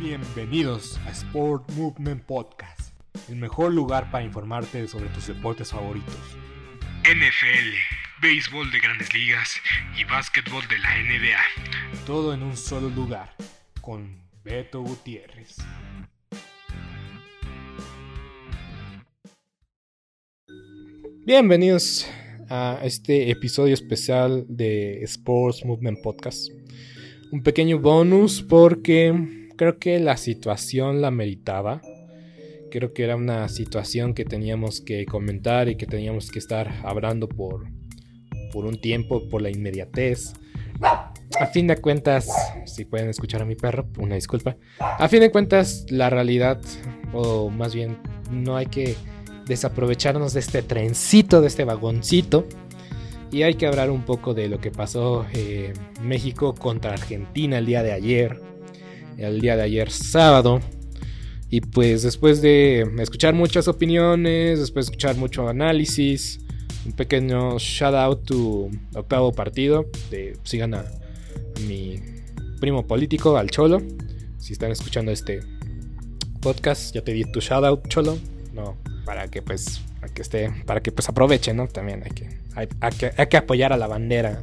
Bienvenidos a Sport Movement Podcast, el mejor lugar para informarte sobre tus deportes favoritos. NFL, béisbol de grandes ligas y básquetbol de la NBA. Todo en un solo lugar, con Beto Gutiérrez. Bienvenidos a este episodio especial de Sports Movement Podcast. Un pequeño bonus porque creo que la situación la meritaba. Creo que era una situación que teníamos que comentar y que teníamos que estar hablando por, por un tiempo, por la inmediatez. A fin de cuentas, si pueden escuchar a mi perro, una disculpa. A fin de cuentas, la realidad, o más bien, no hay que desaprovecharnos de este trencito, de este vagoncito. Y hay que hablar un poco de lo que pasó eh, México contra Argentina el día de ayer. El día de ayer sábado. Y pues después de escuchar muchas opiniones, después de escuchar mucho análisis, un pequeño shout out to octavo partido. De, sigan a, mi primo político, al Cholo. Si están escuchando este podcast, ya te di tu shout out, Cholo. No, para que pues que esté para que pues aprovechen no también hay que hay que hay que apoyar a la bandera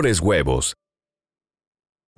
mejores huevos.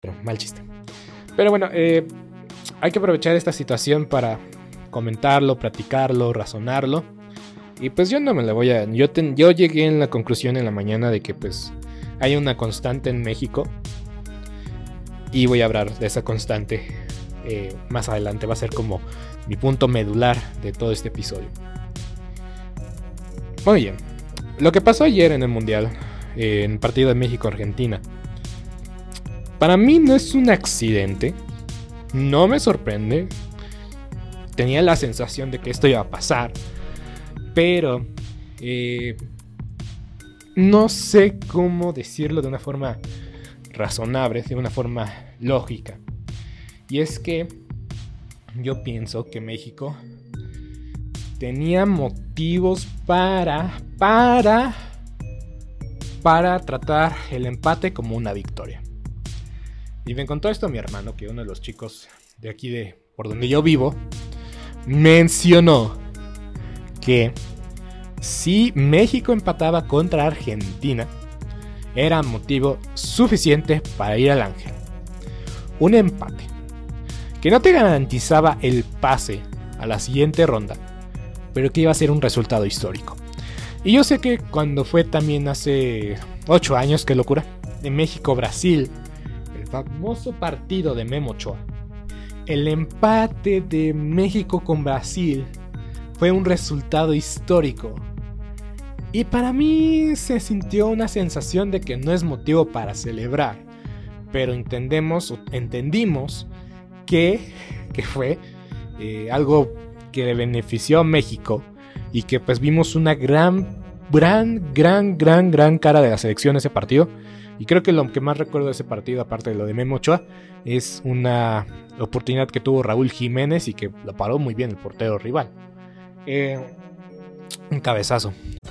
Pero mal chiste. Pero bueno, eh, hay que aprovechar esta situación para comentarlo, practicarlo, razonarlo. Y pues yo no me la voy a... Yo, yo llegué en la conclusión en la mañana de que pues hay una constante en México. Y voy a hablar de esa constante eh, más adelante. Va a ser como mi punto medular de todo este episodio. Muy bien. Lo que pasó ayer en el Mundial, eh, en partido de México-Argentina. Para mí no es un accidente. No me sorprende. Tenía la sensación de que esto iba a pasar. Pero... eh, no sé cómo decirlo de una forma razonable, de una forma lógica. Y es que yo pienso que México tenía motivos para, para, para tratar el empate como una victoria. Y me contó esto mi hermano, que uno de los chicos de aquí de por donde yo vivo, mencionó que si México empataba contra Argentina, era motivo suficiente para ir al Ángel. Un empate que no te garantizaba el pase a la siguiente ronda, pero que iba a ser un resultado histórico. Y yo sé que cuando fue también hace 8 años, qué locura, de México-Brasil, famoso partido de Memo Ochoa, el empate de México con Brasil fue un resultado histórico. Y para mí se sintió una sensación de que no es motivo para celebrar. Pero entendemos, entendimos que, que fue eh, algo que le benefició a México y que pues vimos una gran, gran, gran, gran, gran cara de la selección ese partido. Y creo que lo que más recuerdo de ese partido, aparte de lo de Memo Ochoa, es una oportunidad que tuvo Raúl Jiménez y que lo paró muy bien el portero rival. Eh, un cabezazo.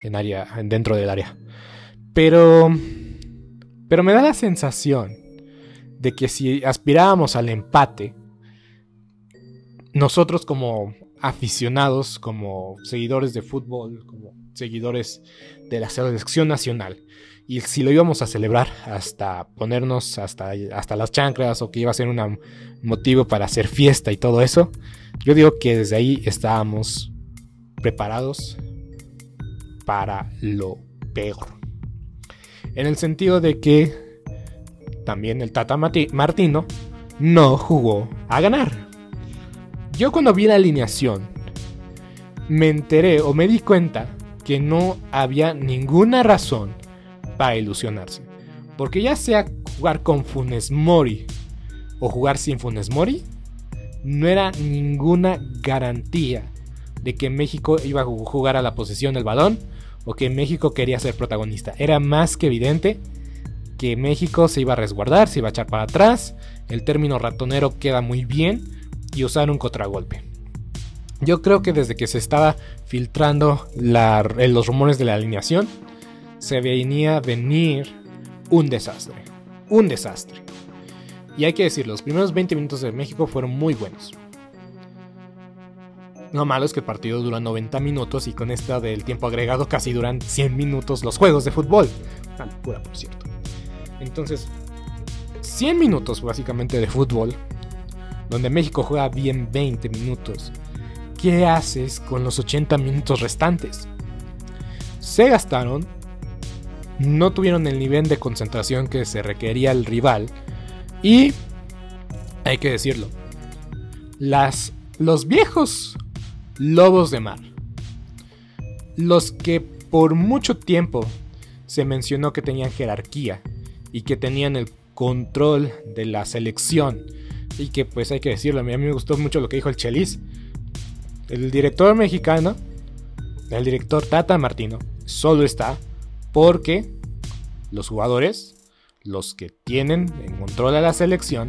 en área, dentro del área. Pero, pero me da la sensación de que si aspirábamos al empate, nosotros como aficionados, como seguidores de fútbol, como seguidores de la selección nacional, y si lo íbamos a celebrar hasta ponernos hasta, hasta las chanclas o que iba a ser un motivo para hacer fiesta y todo eso, yo digo que desde ahí estábamos preparados para lo peor. En el sentido de que también el Tata Martino no jugó a ganar. Yo cuando vi la alineación me enteré o me di cuenta que no había ninguna razón para ilusionarse. Porque ya sea jugar con Funes Mori o jugar sin Funes Mori, no era ninguna garantía de que México iba a jugar a la posesión del balón o que México quería ser protagonista. Era más que evidente que México se iba a resguardar, se iba a echar para atrás, el término ratonero queda muy bien y usar un contragolpe. Yo creo que desde que se estaba filtrando los rumores de la alineación, se venía a venir un desastre. Un desastre. Y hay que decir, los primeros 20 minutos de México fueron muy buenos. Lo malo es que el partido dura 90 minutos y con esta del tiempo agregado casi duran 100 minutos los juegos de fútbol. Una por cierto. Entonces, 100 minutos básicamente de fútbol, donde México juega bien 20 minutos. ¿Qué haces con los 80 minutos restantes? Se gastaron, no tuvieron el nivel de concentración que se requería el rival y, hay que decirlo, las, los viejos lobos de mar. Los que por mucho tiempo se mencionó que tenían jerarquía y que tenían el control de la selección. Y que pues hay que decirlo, a mí me gustó mucho lo que dijo el Chelis. El director mexicano, el director Tata Martino, solo está porque los jugadores los que tienen en control a la selección,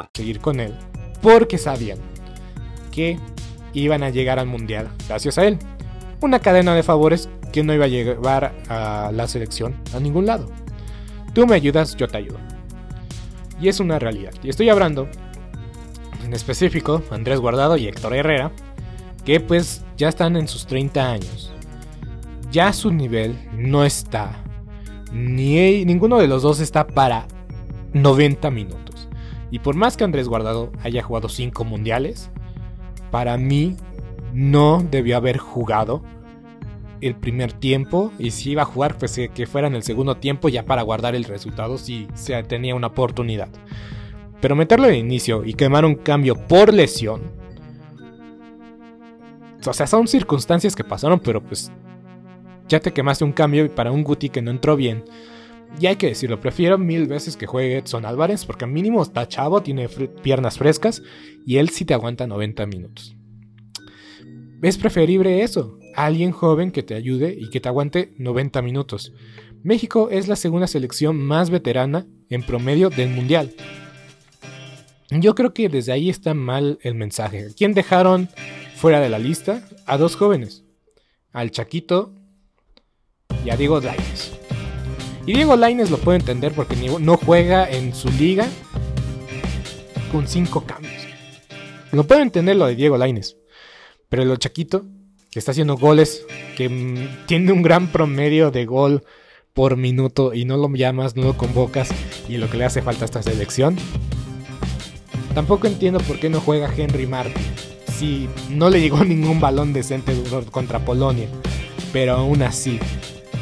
seguir con él porque sabían que iban a llegar al mundial gracias a él. Una cadena de favores que no iba a llevar a la selección a ningún lado. Tú me ayudas, yo te ayudo. Y es una realidad. Y estoy hablando, en específico, Andrés Guardado y Héctor Herrera, que pues ya están en sus 30 años. Ya su nivel no está. Ni ninguno de los dos está para 90 minutos. Y por más que Andrés Guardado haya jugado 5 mundiales, para mí no debió haber jugado el primer tiempo. Y si iba a jugar, pues eh, que fuera en el segundo tiempo ya para guardar el resultado si se tenía una oportunidad. Pero meterlo de inicio y quemar un cambio por lesión. O sea, son circunstancias que pasaron, pero pues ya te quemaste un cambio y para un Guti que no entró bien y hay que decirlo, prefiero mil veces que juegue Edson Álvarez porque mínimo está chavo, tiene piernas frescas y él sí te aguanta 90 minutos. Es preferible eso, alguien joven que te ayude y que te aguante 90 minutos. México es la segunda selección más veterana en promedio del Mundial. Yo creo que desde ahí está mal el mensaje. ¿Quién dejaron fuera de la lista? A dos jóvenes. Al Chaquito y a Diego Lainez. Y Diego Laines lo puedo entender porque no juega en su liga con cinco cambios. Lo puedo entender lo de Diego Laines. Pero lo Chaquito, que está haciendo goles, que mm, tiene un gran promedio de gol por minuto y no lo llamas, no lo convocas y lo que le hace falta a esta selección. Tampoco entiendo por qué no juega Henry Martin. Si no le llegó ningún balón decente contra Polonia. Pero aún así,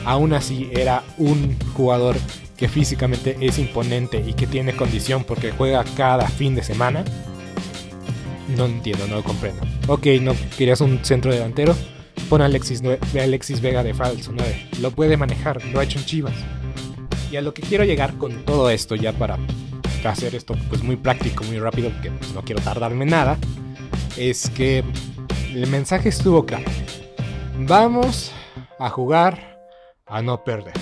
aún así era un jugador que físicamente es imponente y que tiene condición porque juega cada fin de semana. No entiendo, no lo comprendo. Ok, no querías un centro delantero. Pon a Alexis, Alexis Vega de falso 9. Lo puede manejar, lo ha hecho en Chivas. Y a lo que quiero llegar con todo esto, ya para hacer esto pues muy práctico, muy rápido, porque pues, no quiero tardarme nada, es que el mensaje estuvo claro. Vamos a jugar a no perder.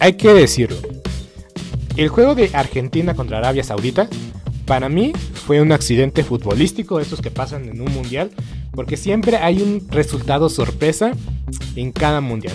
Hay que decirlo. El juego de Argentina contra Arabia Saudita, para mí, fue un accidente futbolístico, esos que pasan en un mundial, porque siempre hay un resultado sorpresa en cada mundial.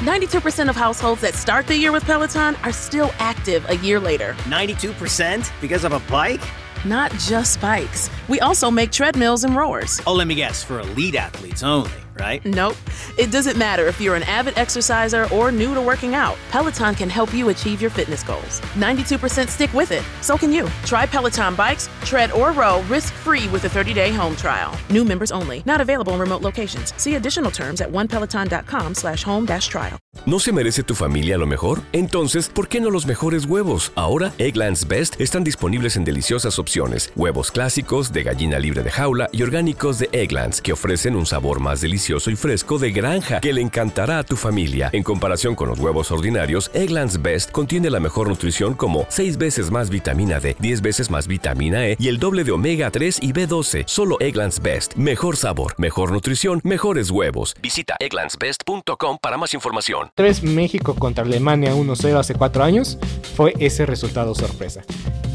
92% of households that start the year with Peloton are still active a year later. 92% because of a bike? Not just bikes. We also make treadmills and rowers. Oh, let me guess, for elite athletes only right? Nope. It doesn't matter if you're an avid exerciser or new to working out. Peloton can help you achieve your fitness goals. 92% stick with it. So can you. Try Peloton bikes, tread, or row risk-free with a 30-day home trial. New members only. Not available in remote locations. See additional terms at onepeloton.com slash home dash trial. ¿No se merece tu familia lo mejor? Entonces, ¿por qué no los mejores huevos? Ahora, Egglands Best están disponibles en deliciosas opciones. Huevos clásicos, de gallina libre de jaula y orgánicos de Egglands, que ofrecen un sabor más y fresco de granja que le encantará a tu familia. En comparación con los huevos ordinarios, Egglands Best contiene la mejor nutrición como 6 veces más vitamina D, 10 veces más vitamina E y el doble de omega 3 y B12. Solo Egglands Best. Mejor sabor, mejor nutrición, mejores huevos. Visita egglandsbest.com para más información. 3 México contra Alemania 1-0 hace 4 años fue ese resultado sorpresa.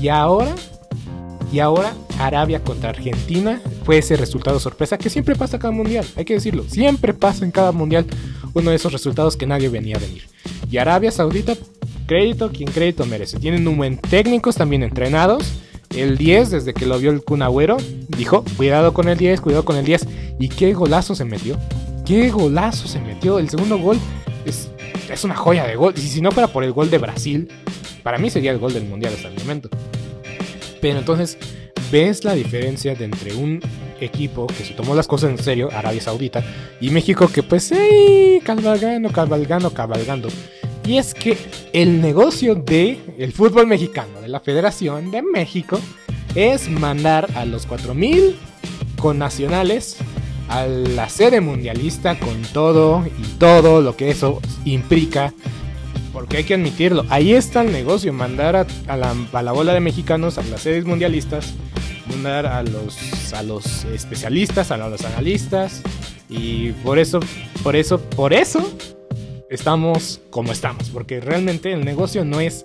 Y ahora, y ahora Arabia contra Argentina fue ese resultado sorpresa que siempre pasa cada mundial, hay que decirlo, siempre pasa en cada mundial uno de esos resultados que nadie venía a venir. Y Arabia Saudita, crédito quien crédito merece. Tienen un buen técnicos también entrenados. El 10, desde que lo vio el Kun Agüero, dijo, cuidado con el 10, cuidado con el 10. Y qué golazo se metió. Qué golazo se metió. El segundo gol es, es una joya de gol. Y si no fuera por el gol de Brasil, para mí sería el gol del Mundial hasta el momento. Pero entonces, ves la diferencia de entre un equipo que se tomó las cosas en serio, Arabia Saudita, y México que pues, ¡ey! Cabalgando, cabalgando, cabalgando. Y es que el negocio de fútbol mexicano, de la Federación de México, es mandar a los 4000 con nacionales a la sede mundialista con todo y todo lo que eso implica. Porque hay que admitirlo, ahí está el negocio, mandar a, la bola de mexicanos a las sedes mundialistas, mandar a los, a los especialistas, a los analistas. Y por eso, por eso, por eso estamos como estamos. Porque realmente el negocio no es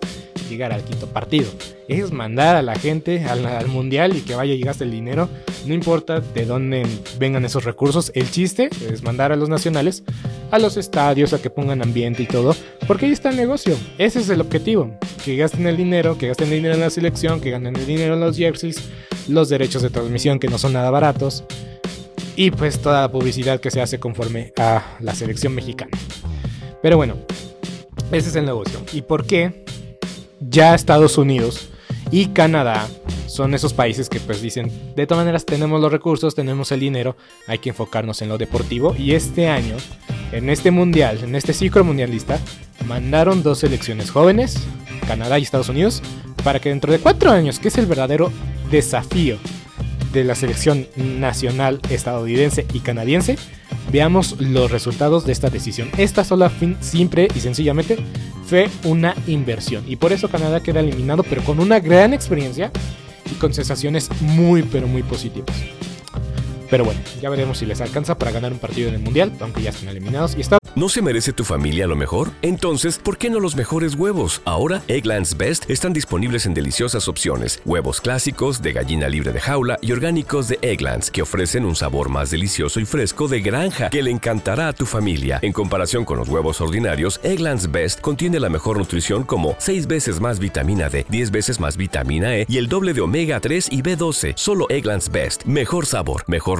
llegar al quinto partido. Es mandar a la gente al, al mundial y que vaya y gaste el dinero. No importa de dónde vengan esos recursos. El chiste es mandar a los nacionales a los estadios, a que pongan ambiente y todo. Porque ahí está el negocio. Ese es el objetivo. Que gasten el dinero, que gasten el dinero en la selección, que ganen el dinero en los jerseys, los derechos de transmisión que no son nada baratos. Y pues toda la publicidad que se hace conforme a la selección mexicana. Pero bueno, ese es el negocio. ¿Y por qué ya Estados Unidos y Canadá son esos países que pues dicen, de todas maneras tenemos los recursos, tenemos el dinero, hay que enfocarnos en lo deportivo. Y este año, en este mundial, en este ciclo mundialista, mandaron dos selecciones jóvenes, Canadá y Estados Unidos, para que dentro de cuatro años, que es el verdadero desafío de la selección nacional estadounidense y canadiense, veamos los resultados de esta decisión. Esta sola fin, simple y sencillamente fue una inversión. Y por eso Canadá queda eliminado, pero con una gran experiencia y con sensaciones muy, pero muy positivas. Pero bueno, ya veremos si les alcanza para ganar un partido en el Mundial, aunque ya están eliminados. Y está ¿No se merece tu familia lo mejor? Entonces, ¿por qué no los mejores huevos? Ahora, Egglands Best están disponibles en deliciosas opciones. Huevos clásicos, de gallina libre de jaula y orgánicos de Egglands, que ofrecen un sabor más delicioso y fresco de granja que le encantará a tu familia. En comparación con los huevos ordinarios, Egglands Best contiene la mejor nutrición como 6 veces más vitamina D, 10 veces más vitamina E y el doble de omega 3 y B12. Solo Egglands Best. Mejor sabor, mejor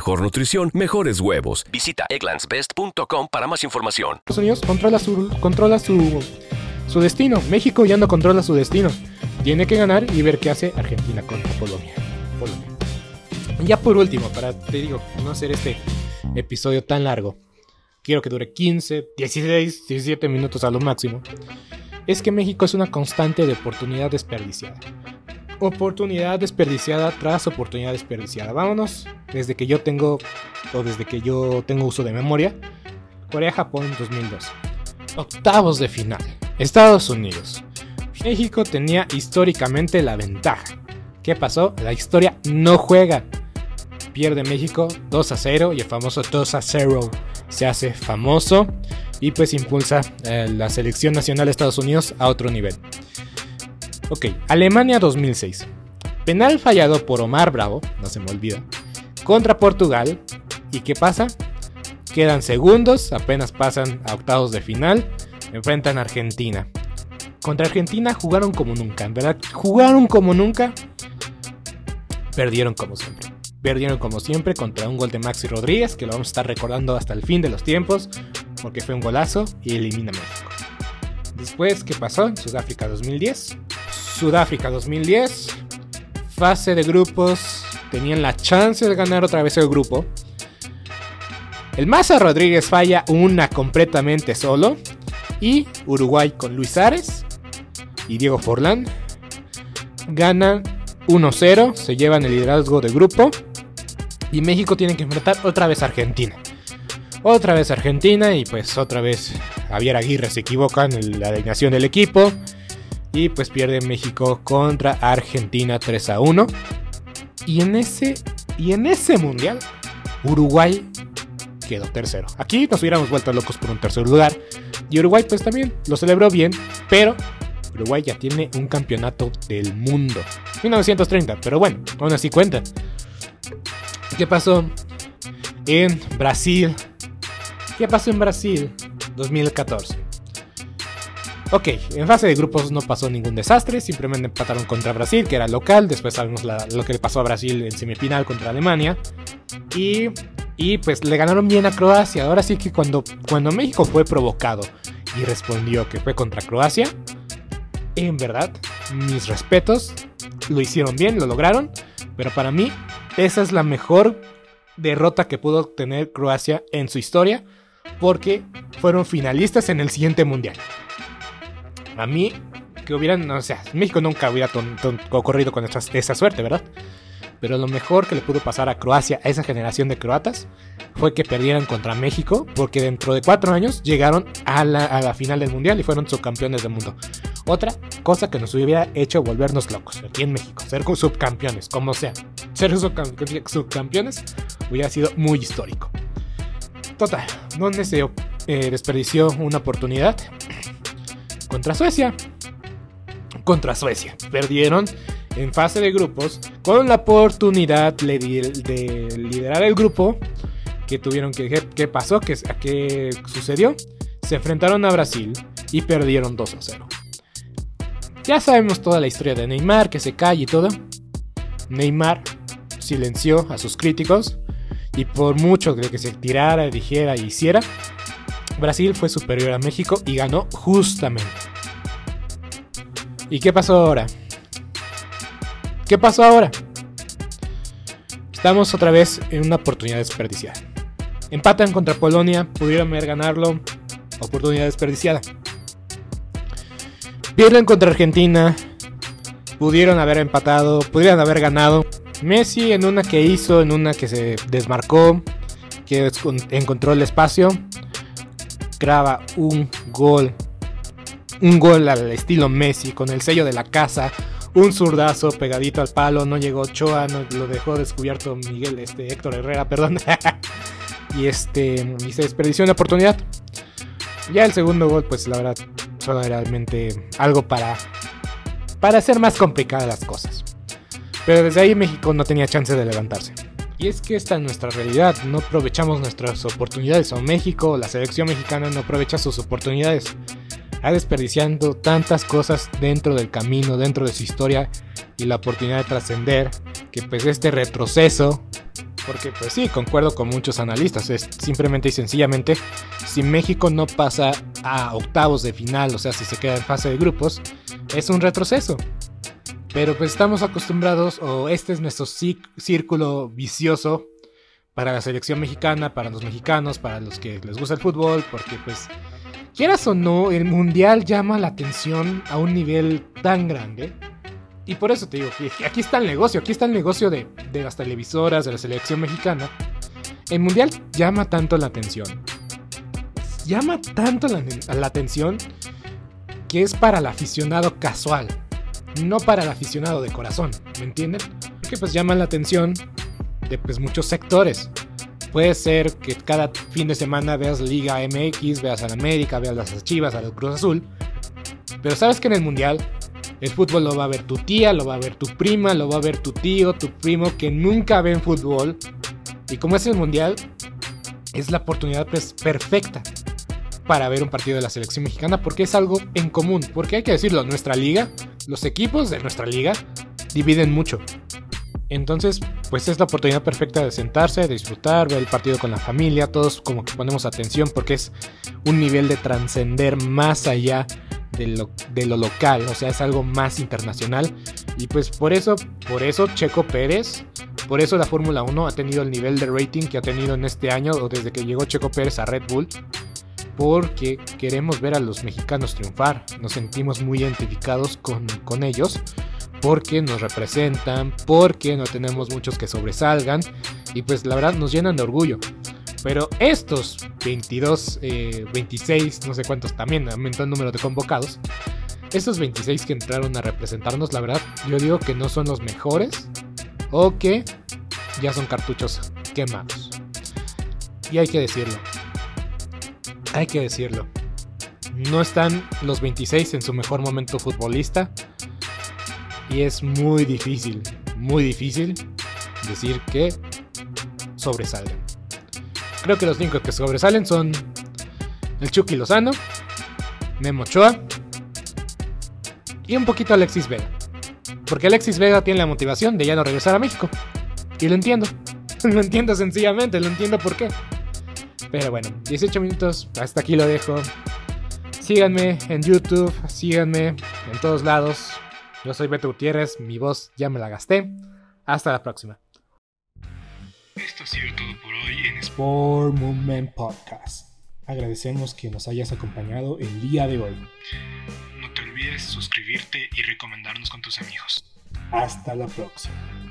nutrición, mejores huevos. Visita egglandsbest.com para más información. Estados Unidos controla su, controla su, su destino. México ya no controla su destino. Tiene que ganar y ver qué hace Argentina contra Polonia. Polonia. Ya por último, para te digo, no hacer este episodio tan largo, quiero que dure 15, 16, 17 minutos a lo máximo. Es que México es una constante de oportunidad desperdiciada. Oportunidad desperdiciada tras oportunidad desperdiciada. Vámonos desde que yo tengo, o desde que yo tengo uso de memoria, Corea-Japón 2012. Octavos de final. Estados Unidos. México tenía históricamente la ventaja. ¿Qué pasó? La historia no juega. Pierde México 2 a 0 y el famoso 2 a 0 se hace famoso y pues impulsa eh, la selección nacional de Estados Unidos a otro nivel. Ok, Alemania 2006. Penal fallado por Omar Bravo, no se me olvida, contra Portugal. ¿Y qué pasa? Quedan segundos, apenas pasan a octavos de final, enfrentan a Argentina. Contra Argentina jugaron como nunca, en verdad, jugaron como nunca, perdieron como siempre. Perdieron como siempre contra un gol de Maxi Rodríguez, que lo vamos a estar recordando hasta el fin de los tiempos, porque fue un golazo y elimina México. Después, ¿qué pasó? En Sudáfrica 2010. Sudáfrica 2010, fase de grupos, tenían la chance de ganar otra vez el grupo. El Maza Rodríguez falla una completamente solo. Y Uruguay con Luis Ares y Diego Forlán ganan 1-0, se llevan el liderazgo de grupo. Y México tiene que enfrentar otra vez a Argentina. Otra vez Argentina y pues otra vez Javier Aguirre se equivoca en la alineación del equipo. Y pues pierde México contra Argentina 3 a 1. Y en ese, y en ese mundial, Uruguay quedó tercero. Aquí nos hubiéramos vuelto locos por un tercer lugar. Y Uruguay pues también lo celebró bien, pero Uruguay ya tiene un campeonato del mundo. 1930, pero bueno, aún así cuenta. ¿Qué pasó en Brasil? ¿Qué pasó en Brasil 2014? Ok, en fase de grupos no pasó ningún desastre, simplemente empataron contra Brasil, que era local, después sabemos lo que le pasó a Brasil en semifinal contra Alemania, y, y, pues le ganaron bien a Croacia. Ahora sí que cuando, cuando México fue provocado y respondió que fue contra Croacia, en verdad, mis respetos, lo hicieron bien, lo lograron, pero para mí esa es la mejor derrota que pudo tener Croacia en su historia, porque fueron finalistas en el siguiente mundial. A mí, que hubieran, o sea, México nunca hubiera ocurrido con esa, suerte, ¿verdad? Pero lo mejor que le pudo pasar a Croacia, a esa generación de croatas, fue que perdieran contra México, porque dentro de cuatro años llegaron a la, final del mundial y fueron subcampeones del mundo. Otra cosa que nos hubiera hecho volvernos locos aquí en México, ser subcampeones, como sea. Ser subcampeones hubiera sido muy histórico. Total, donde se eh, desperdició una oportunidad contra Suecia. Contra Suecia. Perdieron en fase de grupos con la oportunidad de, liderar el grupo. Que tuvieron que... ¿Qué pasó? ¿Qué, ¿Qué sucedió? Se enfrentaron a Brasil y perdieron 2 a 0. Ya sabemos toda la historia de Neymar, que se cae y todo. Neymar silenció a sus críticos y por mucho que se tirara, dijera y hiciera, Brasil fue superior a México y ganó justamente. ¿Y qué pasó ahora? ¿Qué pasó ahora? Estamos otra vez en una oportunidad desperdiciada. Empatan contra Polonia, pudieron ver ganarlo, oportunidad desperdiciada. Pierden contra Argentina, pudieron haber empatado, pudieron haber ganado. Messi en una que hizo, en una que se desmarcó, que encontró el espacio, graba un gol. Un gol al estilo Messi, con el sello de la casa. Un zurdazo pegadito al palo. No llegó Choa, no, lo dejó descubierto Miguel, este, Héctor Herrera, perdón. y este. Se desperdició una oportunidad. Ya el segundo gol, pues la verdad, solo realmente algo para. Para hacer más complicadas las cosas. Pero desde ahí México no tenía chance de levantarse. Y es que esta es nuestra realidad, no aprovechamos nuestras oportunidades, o México, la selección mexicana no aprovecha sus oportunidades. Ha desperdiciando tantas cosas dentro del camino, dentro de su historia y la oportunidad de trascender, que pues este retroceso, porque pues sí, concuerdo con muchos analistas, es simplemente y sencillamente, si México no pasa a octavos de final, o sea, si se queda en fase de grupos, es un retroceso. Pero pues estamos acostumbrados, o este es nuestro círculo vicioso para la selección mexicana, para los mexicanos, para los que les gusta el fútbol, porque pues, quieras o no, el mundial llama la atención a un nivel tan grande. Y por eso te digo, aquí está el negocio, aquí está el negocio de, las televisoras, de la selección mexicana. El mundial llama tanto la atención. Llama tanto la, la atención que es para el aficionado casual no para el aficionado de corazón, ¿me entienden? Que pues llama la atención de pues muchos sectores. Puede ser que cada fin de semana veas Liga MX, veas a la América, veas las Chivas, a la Cruz Azul. Pero sabes que en el Mundial el fútbol lo va a ver tu tía, lo va a ver tu prima, lo va a ver tu tío, tu primo que nunca ven fútbol. Y como es el Mundial, es la oportunidad pues, perfecta para ver un partido de la selección mexicana porque es algo en común. Porque hay que decirlo, nuestra liga, los equipos de nuestra liga dividen mucho. Entonces, pues es la oportunidad perfecta de sentarse, de disfrutar, ver el partido con la familia, todos como que ponemos atención porque es un nivel de trascender más allá de lo, local, o sea, es algo más internacional. Y pues por eso, por eso Checo Pérez, por eso la Fórmula 1 ha tenido el nivel de rating que ha tenido en este año o desde que llegó Checo Pérez a Red Bull. Porque queremos ver a los mexicanos triunfar, nos sentimos muy identificados con, con ellos porque nos representan, porque no tenemos muchos que sobresalgan y pues la verdad nos llenan de orgullo. Pero estos 22, 26, eh, no sé cuántos también aumentó el número de convocados. Estos 26 que entraron a representarnos, la verdad, yo digo que no son los mejores o que ya son cartuchos quemados. Y hay que decirlo. Hay que decirlo. No están los 26 en su mejor momento futbolista y es muy difícil, muy difícil decir que sobresalen. Creo que los cinco que sobresalen son el Chucky Lozano, Memo Ochoa y un poquito Alexis Vega. Porque Alexis Vega tiene la motivación de ya no regresar a México. Y lo entiendo. lo entiendo sencillamente, lo entiendo por qué. Pero bueno, 18 minutos, hasta aquí lo dejo. Síganme en YouTube, síganme en todos lados. Yo soy Beto Gutiérrez, mi voz ya me la gasté. Hasta la próxima. Esto ha sido todo por hoy en Sport Movement Podcast. Agradecemos que nos hayas acompañado el día de hoy. No te olvides suscribirte y recomendarnos con tus amigos. Hasta la próxima.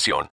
información.